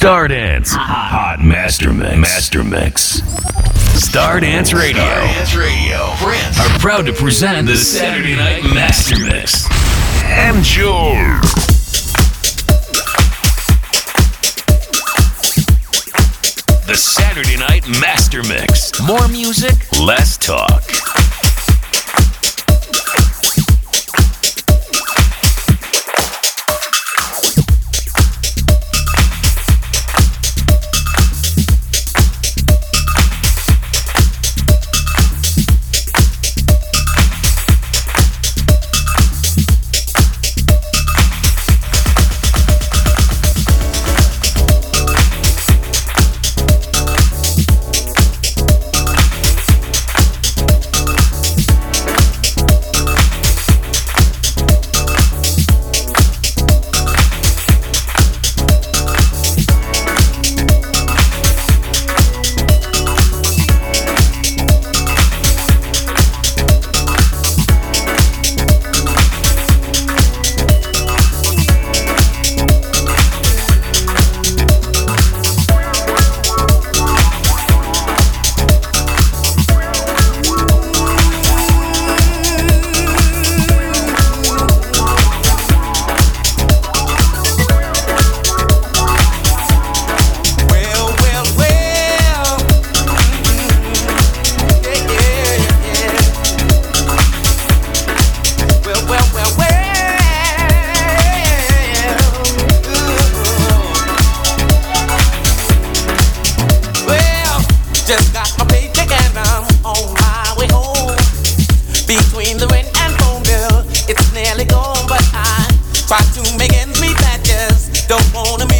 Stardance. Hot Master Mix. Master Mix. Stardance Radio. Stardance Radio. France. Are proud to present the Saturday Night Master Mix. Enjoy. The Saturday Night Master Mix. More music, less talk. between the rent and phone bill. It's nearly gone, but I try to make ends meet. That just don't wanna meet.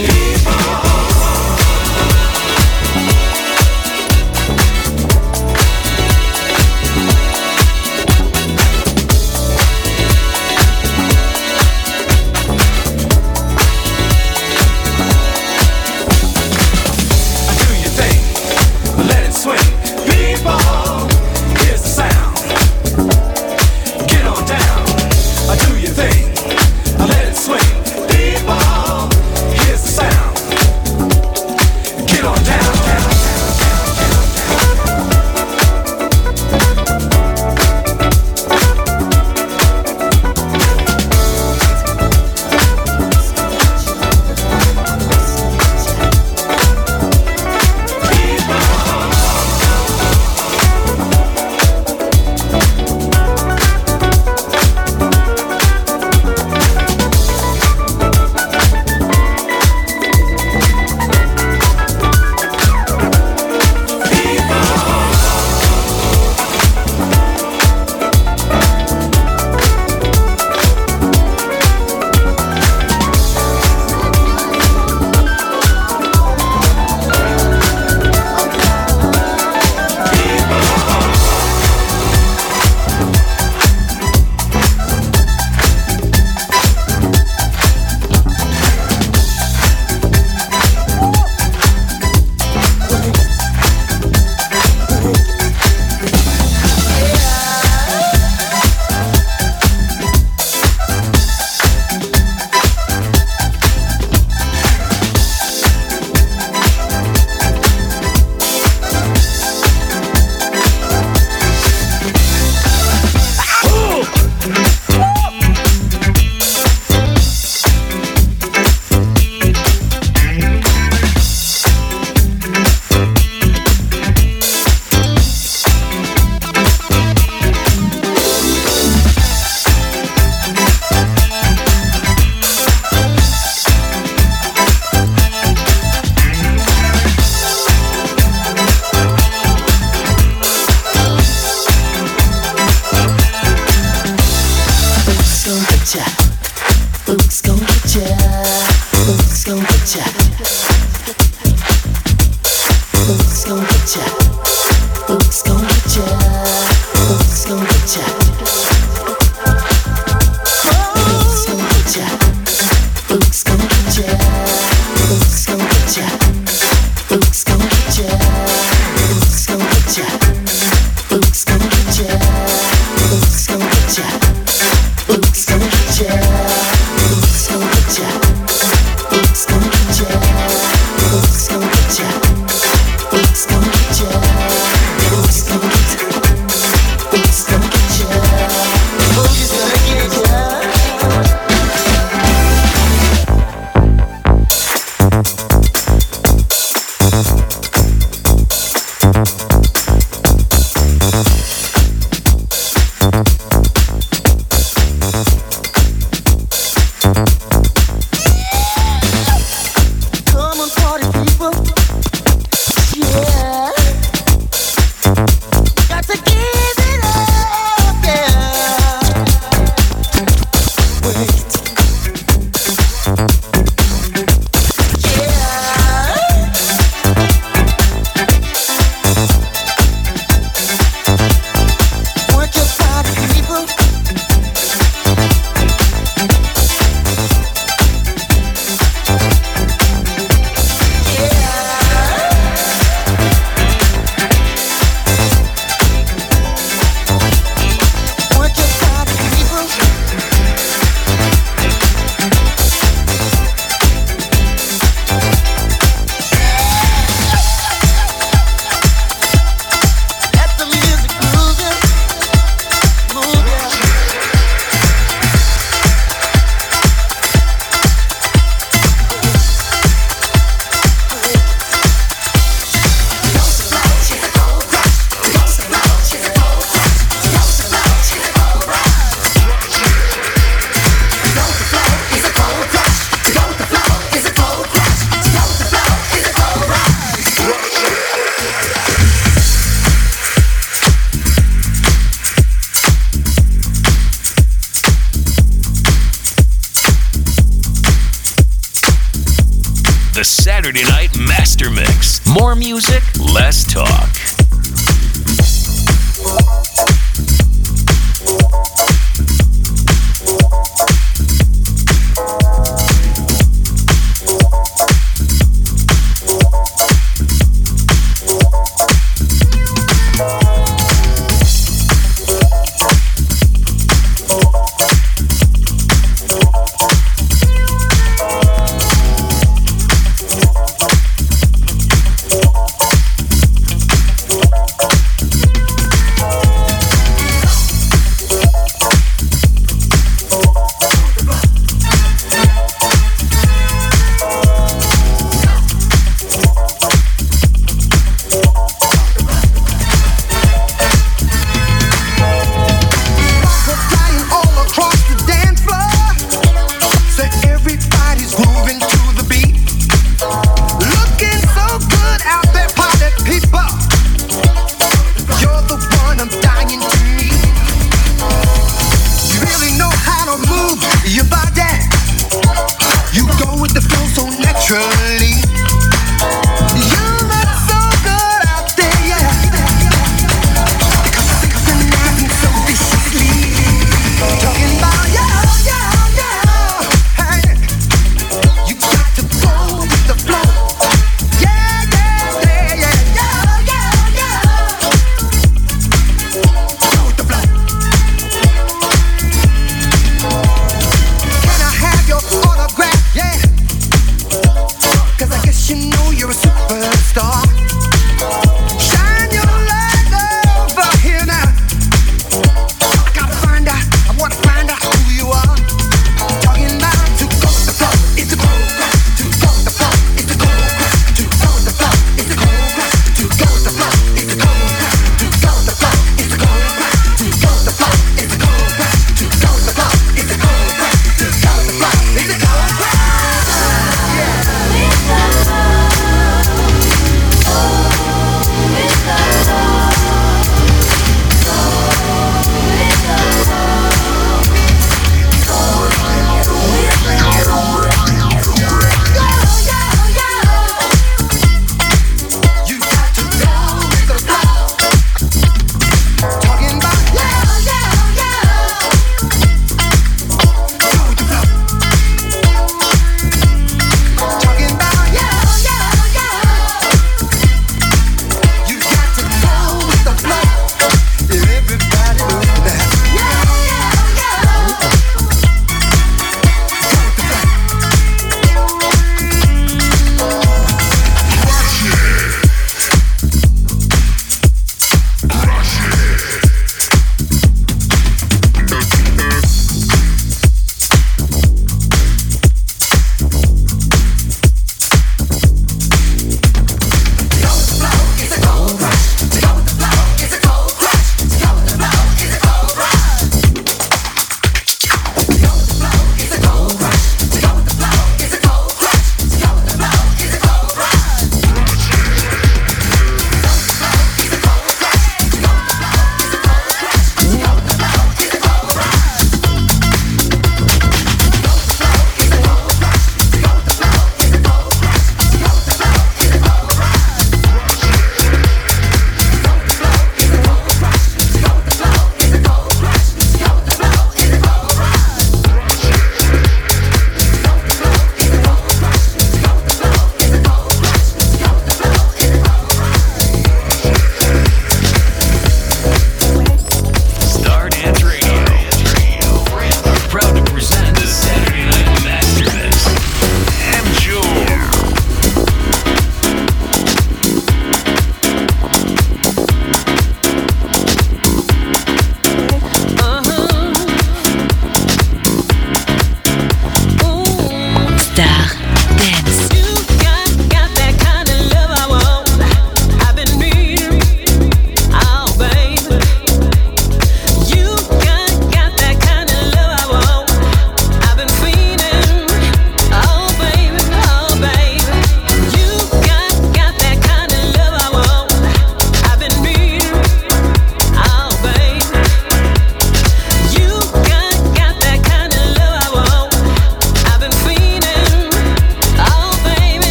It's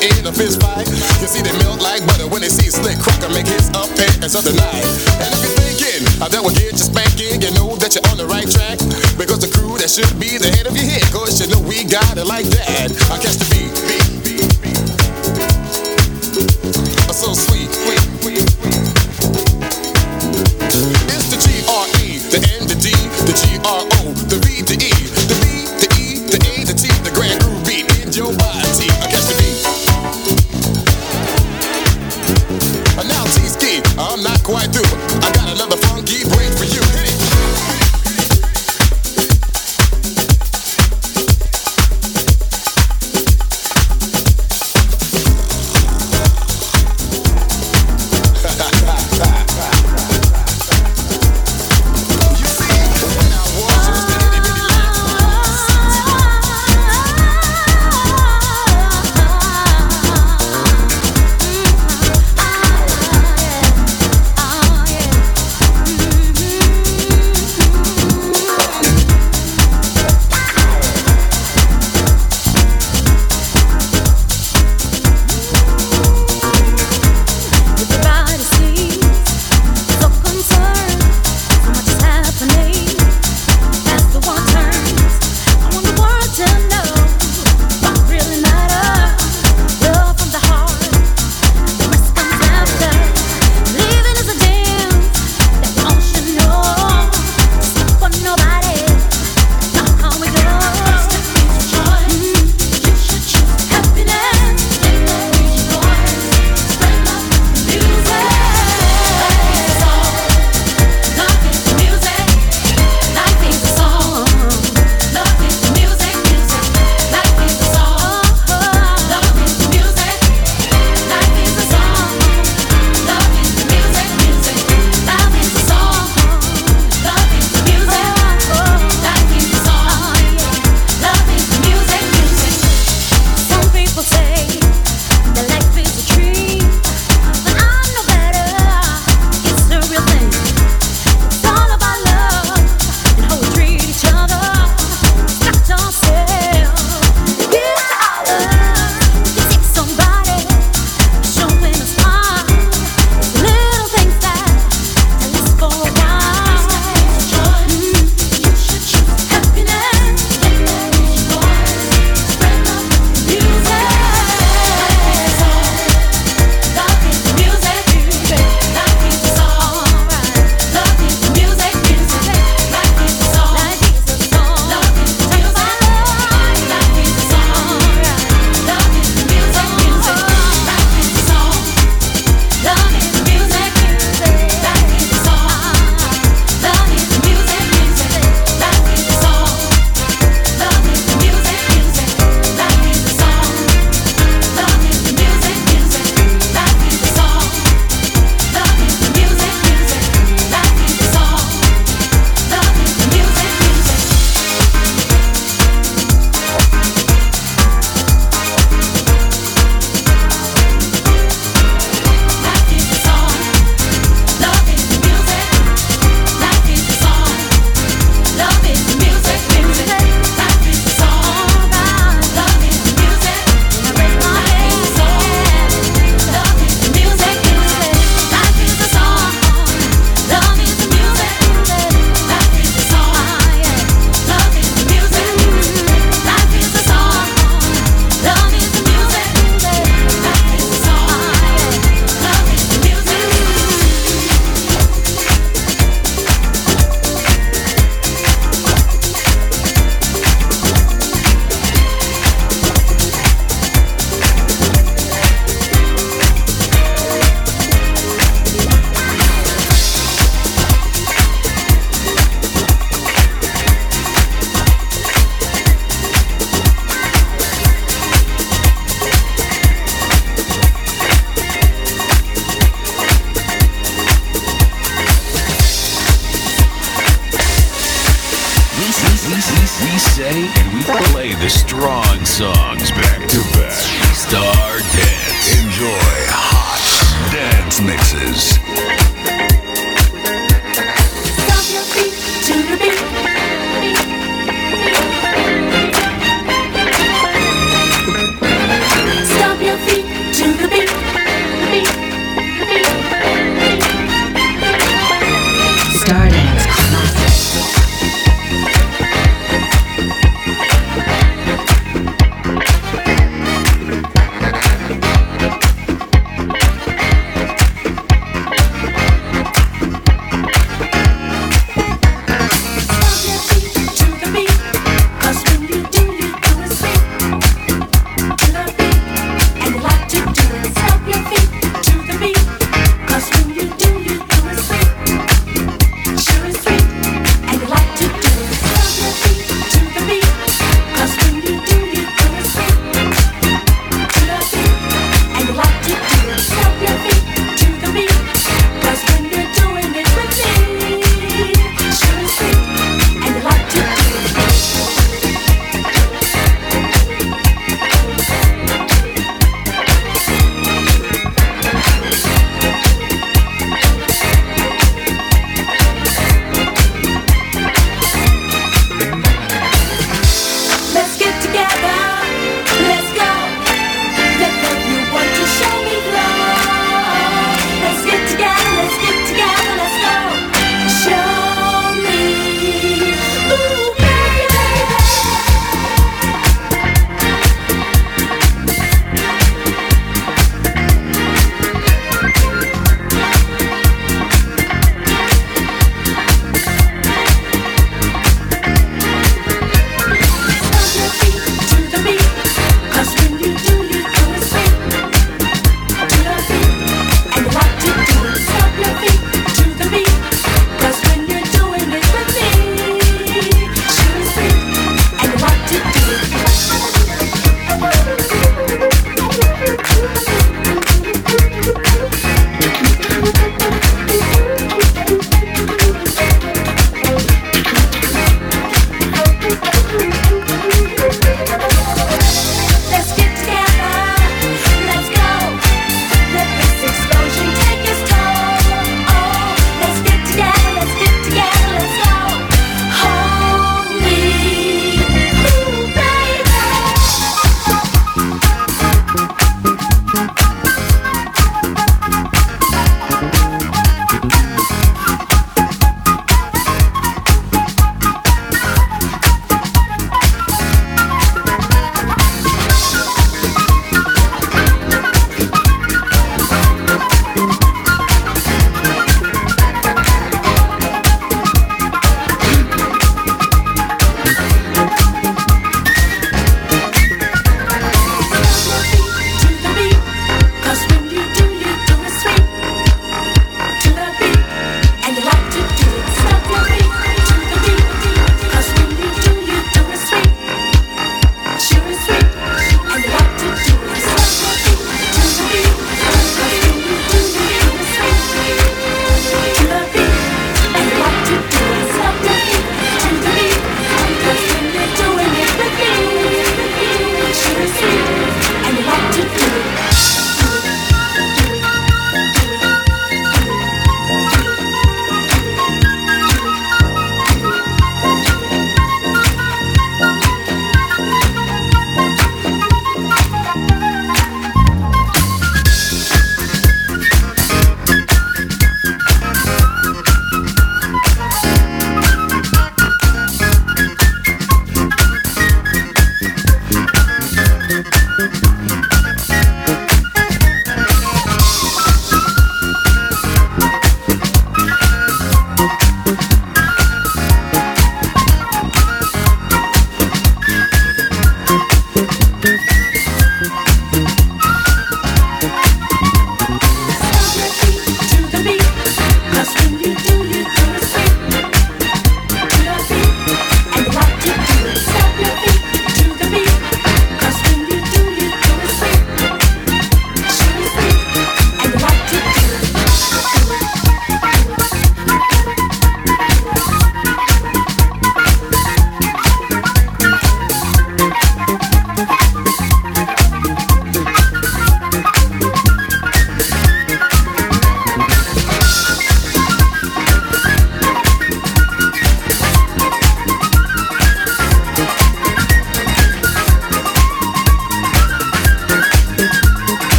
in a fist fight. You see, they melt like butter when they see slick cracker make his appearance of the night. And if you're thinking I that will get you spanking, you know that you're on the right track. Because the crew that should be the head of your head, cause you know we got it like that. I catch the beat. beat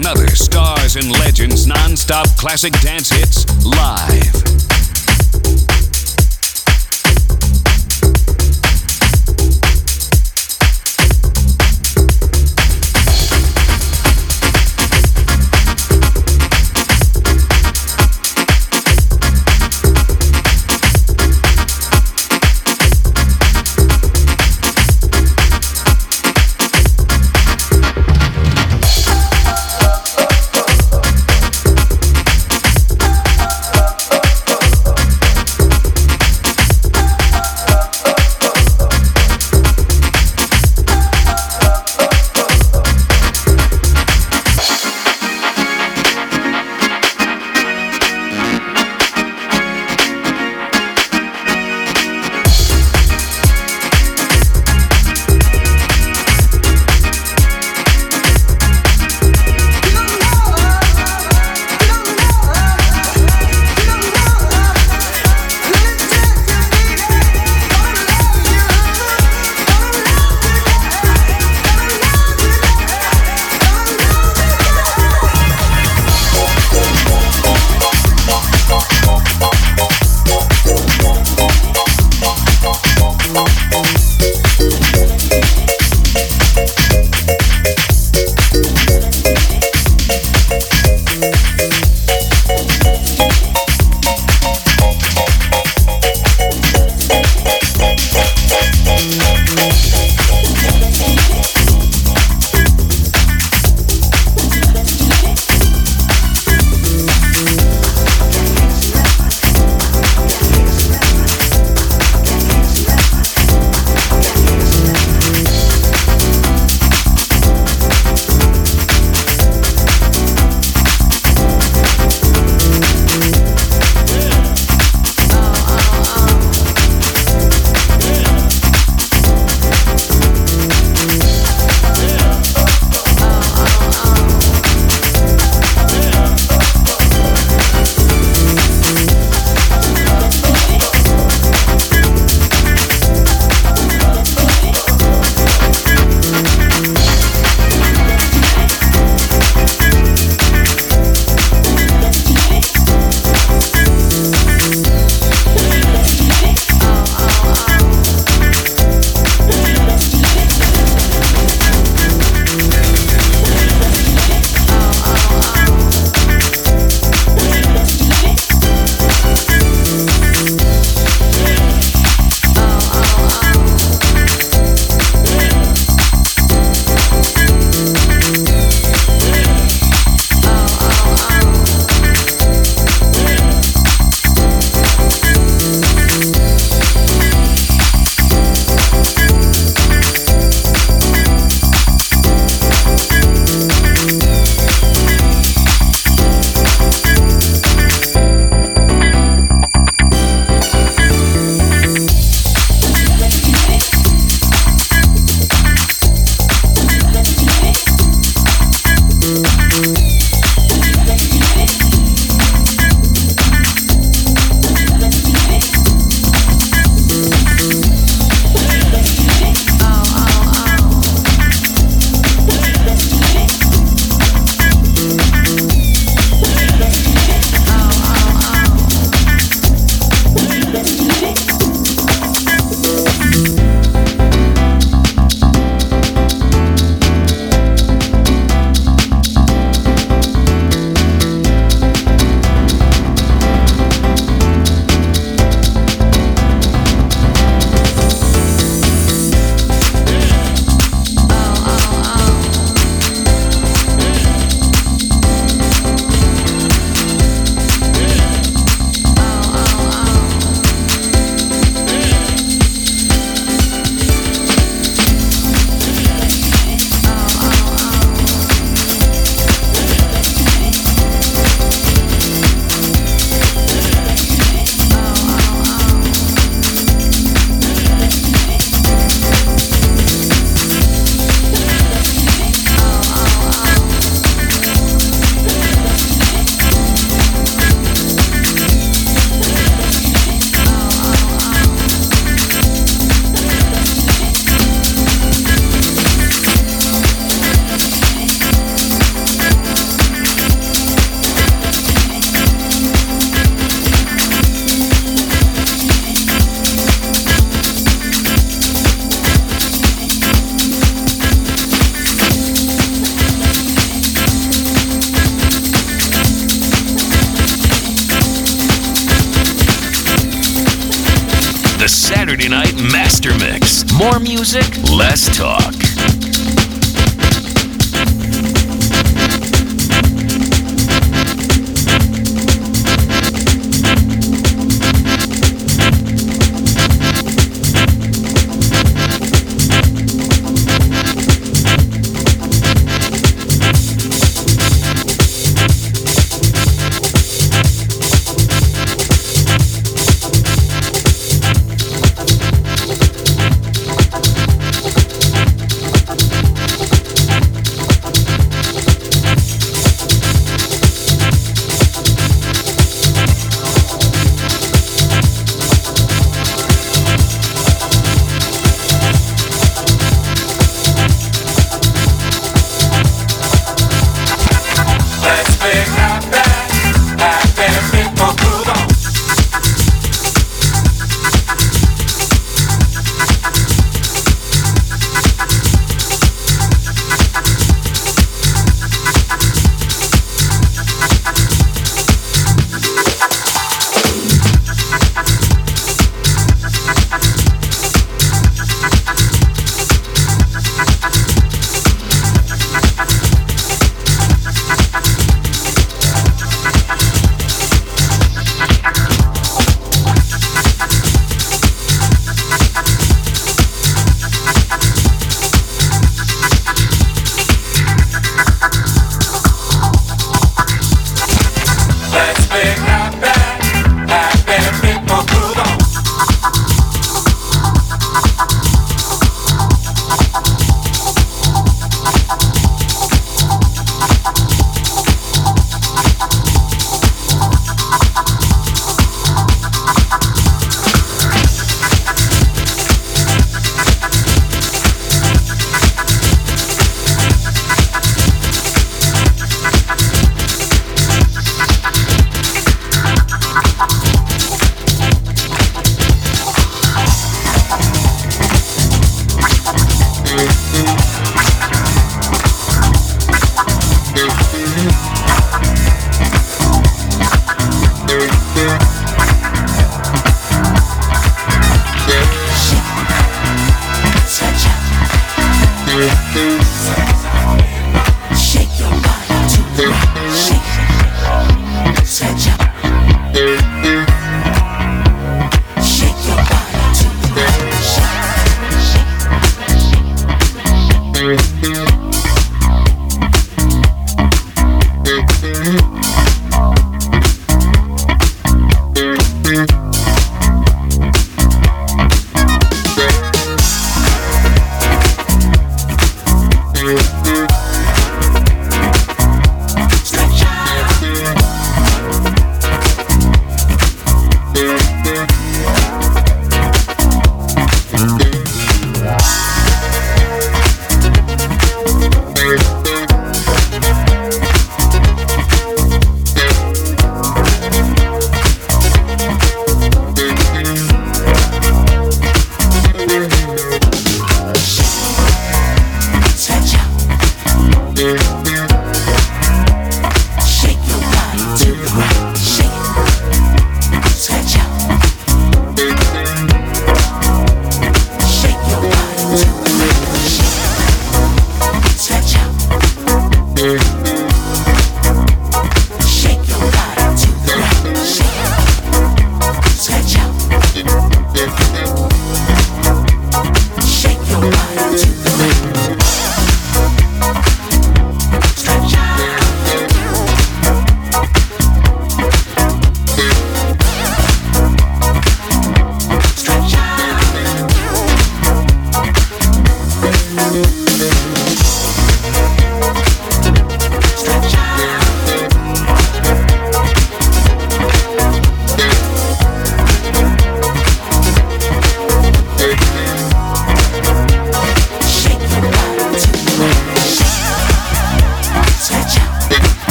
another Stars and Legends non-stop classic dance hits live.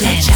touch